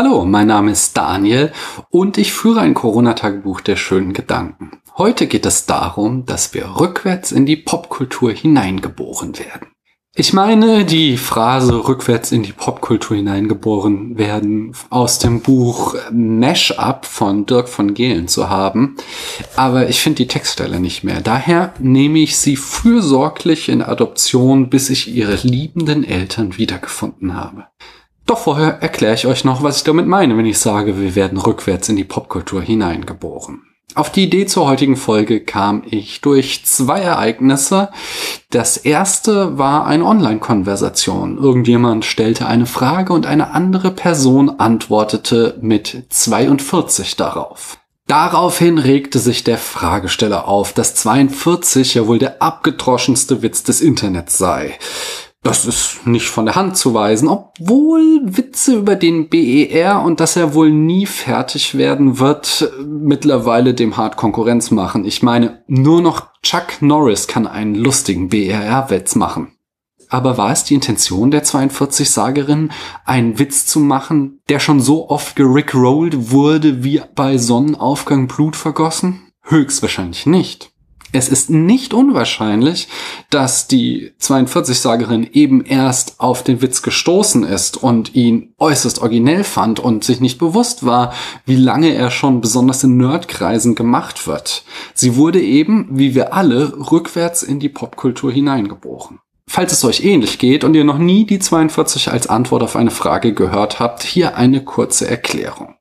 Hallo, mein Name ist Daniel und ich führe ein Corona-Tagebuch der schönen Gedanken. Heute geht es darum, dass wir rückwärts in die Popkultur hineingeboren werden. Ich meine, die Phrase rückwärts in die Popkultur hineingeboren werden aus dem Buch Mash-up von Dirk von Gehlen zu haben, aber ich finde die Textstelle nicht mehr. Daher nehme ich sie fürsorglich in Adoption, bis ich ihre liebenden Eltern wiedergefunden habe. Doch vorher erkläre ich euch noch, was ich damit meine, wenn ich sage, wir werden rückwärts in die Popkultur hineingeboren. Auf die Idee zur heutigen Folge kam ich durch zwei Ereignisse. Das erste war eine Online-Konversation. Irgendjemand stellte eine Frage und eine andere Person antwortete mit 42 darauf. Daraufhin regte sich der Fragesteller auf, dass 42 ja wohl der abgedroschenste Witz des Internets sei. Das ist nicht von der Hand zu weisen, obwohl Witze über den BER und dass er wohl nie fertig werden wird, mittlerweile dem hart Konkurrenz machen. Ich meine, nur noch Chuck Norris kann einen lustigen BER-Witz machen. Aber war es die Intention der 42-Sagerin, einen Witz zu machen, der schon so oft gerickrollt wurde wie bei Sonnenaufgang Blut vergossen? Höchstwahrscheinlich nicht. Es ist nicht unwahrscheinlich, dass die 42-Sagerin eben erst auf den Witz gestoßen ist und ihn äußerst originell fand und sich nicht bewusst war, wie lange er schon besonders in Nerdkreisen gemacht wird. Sie wurde eben, wie wir alle, rückwärts in die Popkultur hineingeboren. Falls es euch ähnlich geht und ihr noch nie die 42 als Antwort auf eine Frage gehört habt, hier eine kurze Erklärung.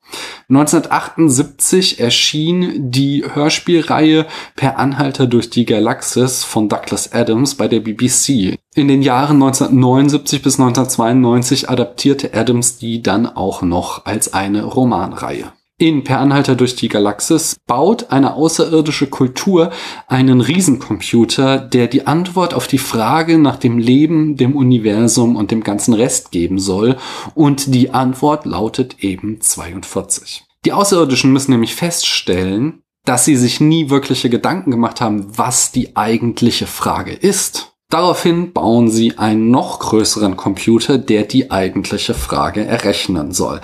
1978 erschien die Hörspielreihe Per Anhalter durch die Galaxis von Douglas Adams bei der BBC. In den Jahren 1979 bis 1992 adaptierte Adams die dann auch noch als eine Romanreihe. In Per Anhalter durch die Galaxis baut eine außerirdische Kultur einen Riesencomputer, der die Antwort auf die Frage nach dem Leben, dem Universum und dem ganzen Rest geben soll. Und die Antwort lautet eben 42. Die Außerirdischen müssen nämlich feststellen, dass sie sich nie wirkliche Gedanken gemacht haben, was die eigentliche Frage ist. Daraufhin bauen sie einen noch größeren Computer, der die eigentliche Frage errechnen soll.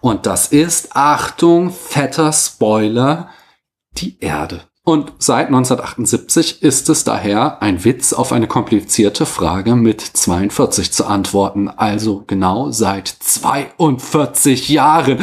Und das ist, Achtung, fetter Spoiler, die Erde. Und seit 1978 ist es daher ein Witz, auf eine komplizierte Frage mit 42 zu antworten. Also genau seit 42 Jahren.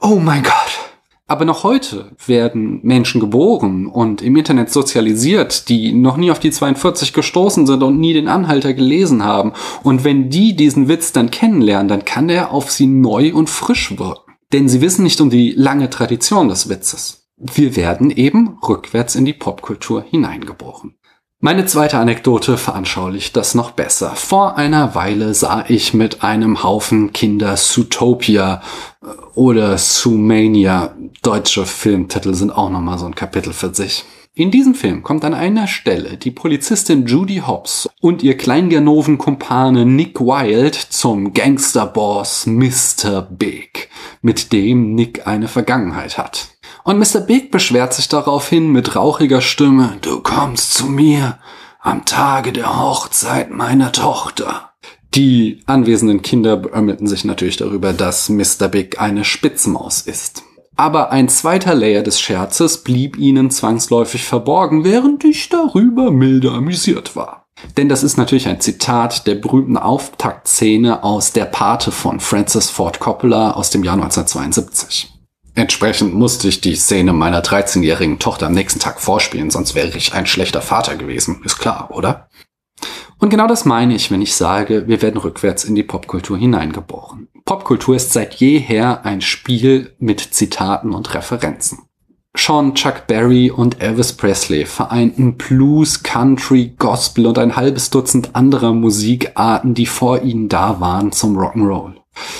Oh mein Gott. Aber noch heute werden Menschen geboren und im Internet sozialisiert, die noch nie auf die 42 gestoßen sind und nie den Anhalter gelesen haben. Und wenn die diesen Witz dann kennenlernen, dann kann der auf sie neu und frisch wirken. Denn sie wissen nicht um die lange Tradition des Witzes. Wir werden eben rückwärts in die Popkultur hineingeboren. Meine zweite Anekdote veranschaulicht das noch besser. Vor einer Weile sah ich mit einem Haufen Kinder Zootopia äh, oder Zoomania. Deutsche Filmtitel sind auch nochmal so ein Kapitel für sich. In diesem Film kommt an einer Stelle die Polizistin Judy Hobbs und ihr Kleinganoven-Kumpane Nick Wilde zum Gangsterboss Mr. Big, mit dem Nick eine Vergangenheit hat. Und Mr. Big beschwert sich daraufhin mit rauchiger Stimme, du kommst zu mir am Tage der Hochzeit meiner Tochter. Die anwesenden Kinder beömmelten sich natürlich darüber, dass Mr. Big eine Spitzmaus ist. Aber ein zweiter Layer des Scherzes blieb ihnen zwangsläufig verborgen, während ich darüber milde amüsiert war. Denn das ist natürlich ein Zitat der berühmten Auftaktszene aus Der Pate von Francis Ford Coppola aus dem Jahr 1972. Entsprechend musste ich die Szene meiner 13-jährigen Tochter am nächsten Tag vorspielen, sonst wäre ich ein schlechter Vater gewesen. Ist klar, oder? Und genau das meine ich, wenn ich sage, wir werden rückwärts in die Popkultur hineingeboren. Popkultur ist seit jeher ein Spiel mit Zitaten und Referenzen. Schon Chuck Berry und Elvis Presley vereinten Blues, Country, Gospel und ein halbes Dutzend anderer Musikarten, die vor ihnen da waren, zum Rock'n'Roll.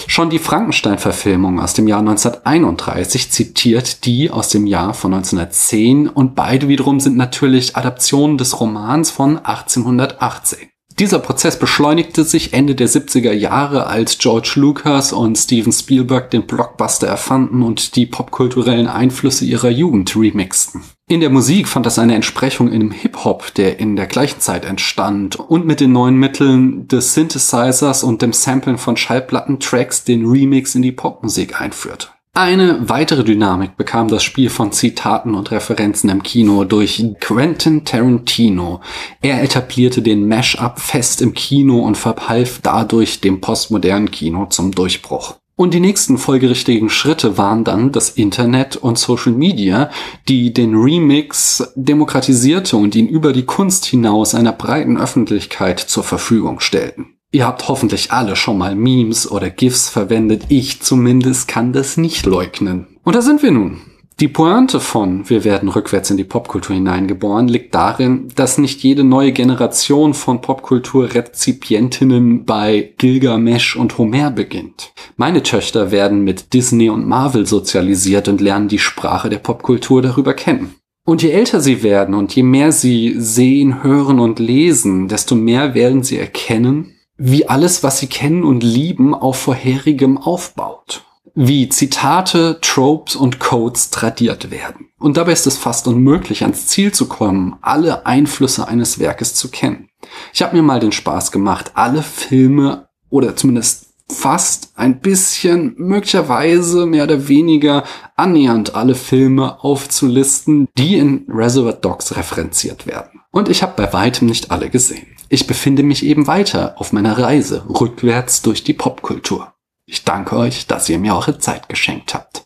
Schon die Frankenstein-Verfilmung aus dem Jahr 1931 zitiert die aus dem Jahr von 1910 und beide wiederum sind natürlich Adaptionen des Romans von 1818. Dieser Prozess beschleunigte sich Ende der 70er Jahre, als George Lucas und Steven Spielberg den Blockbuster erfanden und die popkulturellen Einflüsse ihrer Jugend remixten. In der Musik fand das eine Entsprechung dem Hip-Hop, der in der gleichen Zeit entstand und mit den neuen Mitteln des Synthesizers und dem Samplen von Schallplattentracks den Remix in die Popmusik einführte. Eine weitere Dynamik bekam das Spiel von Zitaten und Referenzen im Kino durch Quentin Tarantino. Er etablierte den Mash-up fest im Kino und verhalf dadurch dem postmodernen Kino zum Durchbruch. Und die nächsten folgerichtigen Schritte waren dann das Internet und Social Media, die den Remix demokratisierte und ihn über die Kunst hinaus einer breiten Öffentlichkeit zur Verfügung stellten. Ihr habt hoffentlich alle schon mal Memes oder GIFs verwendet. Ich zumindest kann das nicht leugnen. Und da sind wir nun. Die Pointe von Wir werden rückwärts in die Popkultur hineingeboren liegt darin, dass nicht jede neue Generation von Popkulturrezipientinnen bei Gilgamesh und Homer beginnt. Meine Töchter werden mit Disney und Marvel sozialisiert und lernen die Sprache der Popkultur darüber kennen. Und je älter sie werden und je mehr sie sehen, hören und lesen, desto mehr werden sie erkennen, wie alles, was sie kennen und lieben, auf vorherigem aufbaut wie Zitate, Tropes und Codes tradiert werden. Und dabei ist es fast unmöglich, ans Ziel zu kommen, alle Einflüsse eines Werkes zu kennen. Ich habe mir mal den Spaß gemacht, alle Filme oder zumindest fast ein bisschen, möglicherweise mehr oder weniger annähernd alle Filme aufzulisten, die in Reservoir Dogs referenziert werden. Und ich habe bei weitem nicht alle gesehen. Ich befinde mich eben weiter auf meiner Reise rückwärts durch die Popkultur. Ich danke euch, dass ihr mir eure Zeit geschenkt habt.